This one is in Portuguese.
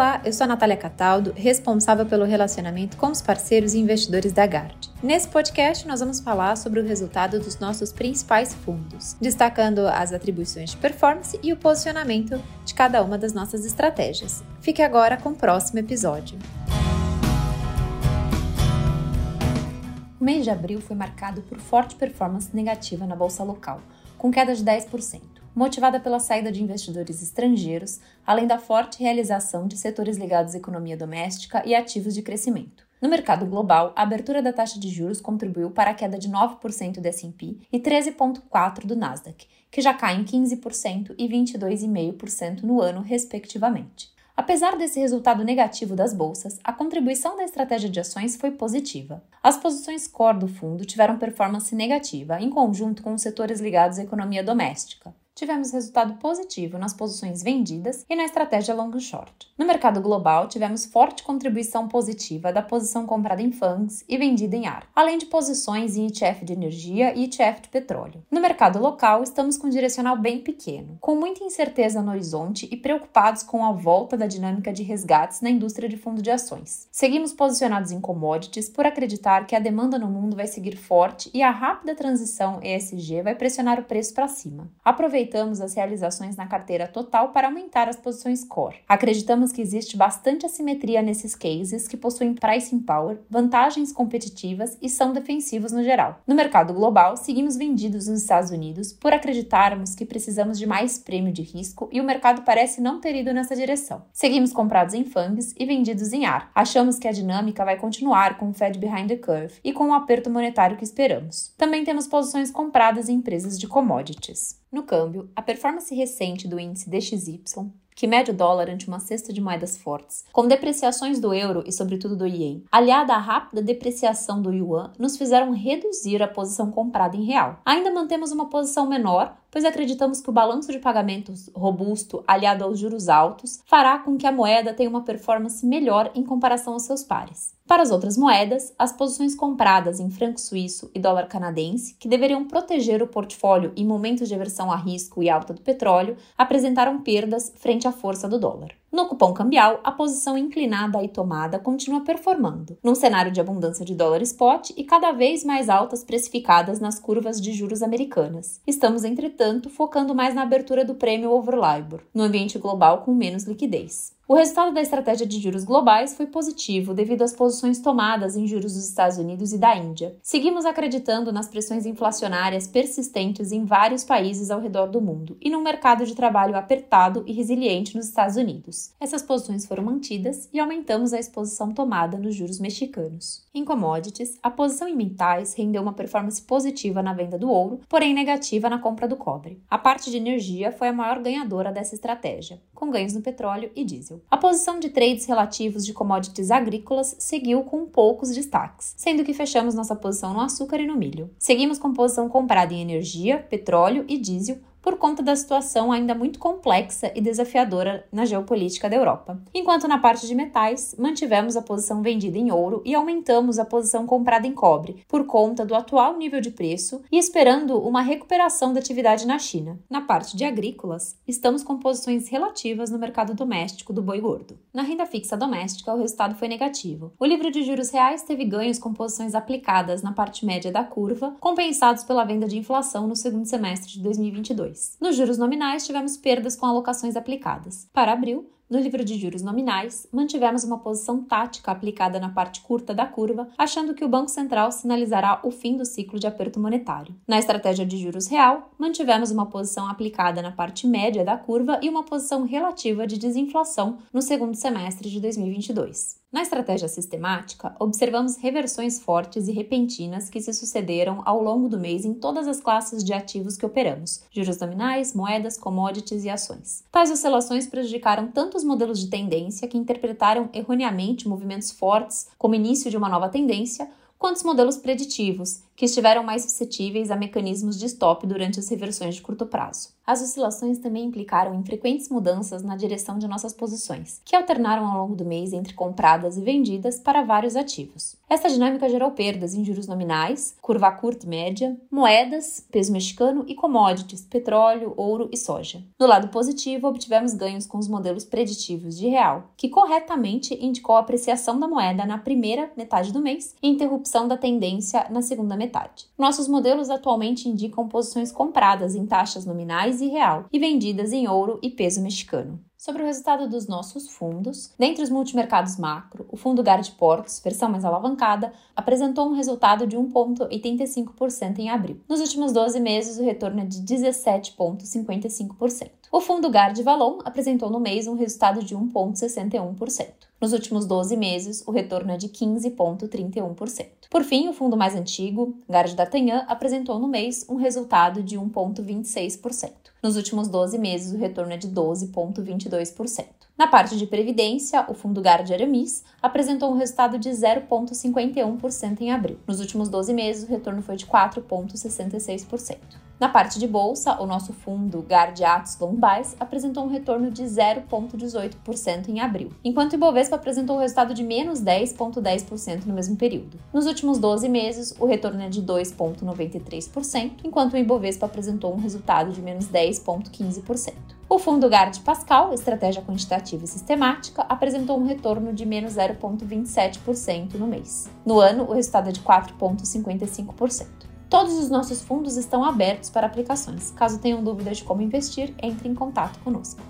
Olá, eu sou a Natália Cataldo, responsável pelo relacionamento com os parceiros e investidores da Gard. Nesse podcast, nós vamos falar sobre o resultado dos nossos principais fundos, destacando as atribuições de performance e o posicionamento de cada uma das nossas estratégias. Fique agora com o próximo episódio. O mês de abril foi marcado por forte performance negativa na bolsa local, com queda de 10% motivada pela saída de investidores estrangeiros, além da forte realização de setores ligados à economia doméstica e ativos de crescimento. No mercado global, a abertura da taxa de juros contribuiu para a queda de 9% do S&P e 13,4% do Nasdaq, que já cai em 15% e 22,5% no ano, respectivamente. Apesar desse resultado negativo das bolsas, a contribuição da estratégia de ações foi positiva. As posições core do fundo tiveram performance negativa, em conjunto com os setores ligados à economia doméstica tivemos resultado positivo nas posições vendidas e na estratégia long short. No mercado global, tivemos forte contribuição positiva da posição comprada em funds e vendida em ar, além de posições em ETF de energia e ETF de petróleo. No mercado local, estamos com um direcional bem pequeno, com muita incerteza no horizonte e preocupados com a volta da dinâmica de resgates na indústria de fundo de ações. Seguimos posicionados em commodities por acreditar que a demanda no mundo vai seguir forte e a rápida transição ESG vai pressionar o preço para cima. Aproveitando aproveitamos as realizações na carteira total para aumentar as posições core. Acreditamos que existe bastante assimetria nesses cases que possuem pricing power, vantagens competitivas e são defensivos no geral. No mercado global, seguimos vendidos nos Estados Unidos por acreditarmos que precisamos de mais prêmio de risco e o mercado parece não ter ido nessa direção. Seguimos comprados em FANGs e vendidos em AR. Achamos que a dinâmica vai continuar com o Fed behind the curve e com o aperto monetário que esperamos. Também temos posições compradas em empresas de commodities. No câmbio, a performance recente do índice DXY, que mede o dólar ante uma cesta de moedas fortes, com depreciações do euro e sobretudo do ien, aliada à rápida depreciação do yuan, nos fizeram reduzir a posição comprada em real. Ainda mantemos uma posição menor, pois acreditamos que o balanço de pagamentos robusto, aliado aos juros altos, fará com que a moeda tenha uma performance melhor em comparação aos seus pares. Para as outras moedas, as posições compradas em franco suíço e dólar canadense, que deveriam proteger o portfólio em momentos de aversão a risco e alta do petróleo, apresentaram perdas frente à força do dólar. No cupom cambial, a posição inclinada e tomada continua performando, num cenário de abundância de dólar spot e cada vez mais altas precificadas nas curvas de juros americanas. Estamos, entretanto, focando mais na abertura do prêmio over LIBOR, no ambiente global com menos liquidez. O resultado da estratégia de juros globais foi positivo devido às posições tomadas em juros dos Estados Unidos e da Índia. Seguimos acreditando nas pressões inflacionárias persistentes em vários países ao redor do mundo e num mercado de trabalho apertado e resiliente nos Estados Unidos. Essas posições foram mantidas e aumentamos a exposição tomada nos juros mexicanos. Em commodities, a posição em metais rendeu uma performance positiva na venda do ouro, porém negativa na compra do cobre. A parte de energia foi a maior ganhadora dessa estratégia, com ganhos no petróleo e diesel. A posição de trades relativos de commodities agrícolas seguiu com poucos destaques, sendo que fechamos nossa posição no açúcar e no milho. Seguimos com posição comprada em energia, petróleo e diesel, por conta da situação ainda muito complexa e desafiadora na geopolítica da Europa. Enquanto na parte de metais, mantivemos a posição vendida em ouro e aumentamos a posição comprada em cobre, por conta do atual nível de preço e esperando uma recuperação da atividade na China. Na parte de agrícolas, estamos com posições relativas no mercado doméstico do boi gordo. Na renda fixa doméstica, o resultado foi negativo. O livro de juros reais teve ganhos com posições aplicadas na parte média da curva, compensados pela venda de inflação no segundo semestre de 2022. Nos juros nominais, tivemos perdas com alocações aplicadas. Para abril, no livro de juros nominais, mantivemos uma posição tática aplicada na parte curta da curva, achando que o Banco Central sinalizará o fim do ciclo de aperto monetário. Na estratégia de juros real, mantivemos uma posição aplicada na parte média da curva e uma posição relativa de desinflação no segundo semestre de 2022. Na estratégia sistemática, observamos reversões fortes e repentinas que se sucederam ao longo do mês em todas as classes de ativos que operamos: juros nominais, moedas, commodities e ações. Tais oscilações prejudicaram tanto os modelos de tendência, que interpretaram erroneamente movimentos fortes como início de uma nova tendência, quanto os modelos preditivos, que estiveram mais suscetíveis a mecanismos de stop durante as reversões de curto prazo. As oscilações também implicaram em frequentes mudanças na direção de nossas posições, que alternaram ao longo do mês entre compradas e vendidas para vários ativos. Essa dinâmica gerou perdas em juros nominais, curva curta e média, moedas, peso mexicano e commodities, petróleo, ouro e soja. Do lado positivo, obtivemos ganhos com os modelos preditivos de real, que corretamente indicou a apreciação da moeda na primeira metade do mês e interrupção da tendência na segunda metade. Nossos modelos atualmente indicam posições compradas em taxas nominais e real e vendidas em ouro e peso mexicano. Sobre o resultado dos nossos fundos, dentre os multimercados macro, o fundo Guard Portos, versão mais alavancada, apresentou um resultado de 1,85% em abril. Nos últimos 12 meses, o retorno é de 17,55%. O fundo Guard Valon apresentou no mês um resultado de 1,61%. Nos últimos 12 meses, o retorno é de 15,31%. Por fim, o fundo mais antigo, Guard D'Artagnan, apresentou no mês um resultado de 1,26%. Nos últimos 12 meses, o retorno é de 12,22%. Na parte de previdência, o fundo Guard Aramis apresentou um resultado de 0,51% em abril. Nos últimos 12 meses, o retorno foi de 4,66%. Na parte de bolsa, o nosso fundo Atos Lombais apresentou um retorno de 0,18% em abril, enquanto o Ibovespa apresentou um resultado de menos 10,10% no mesmo período. Nos últimos 12 meses, o retorno é de 2,93%, enquanto o Ibovespa apresentou um resultado de menos 10,15%. O fundo Guard Pascal, estratégia quantitativa e sistemática, apresentou um retorno de menos 0,27% no mês. No ano, o resultado é de 4,55%. Todos os nossos fundos estão abertos para aplicações. Caso tenham dúvidas de como investir, entre em contato conosco.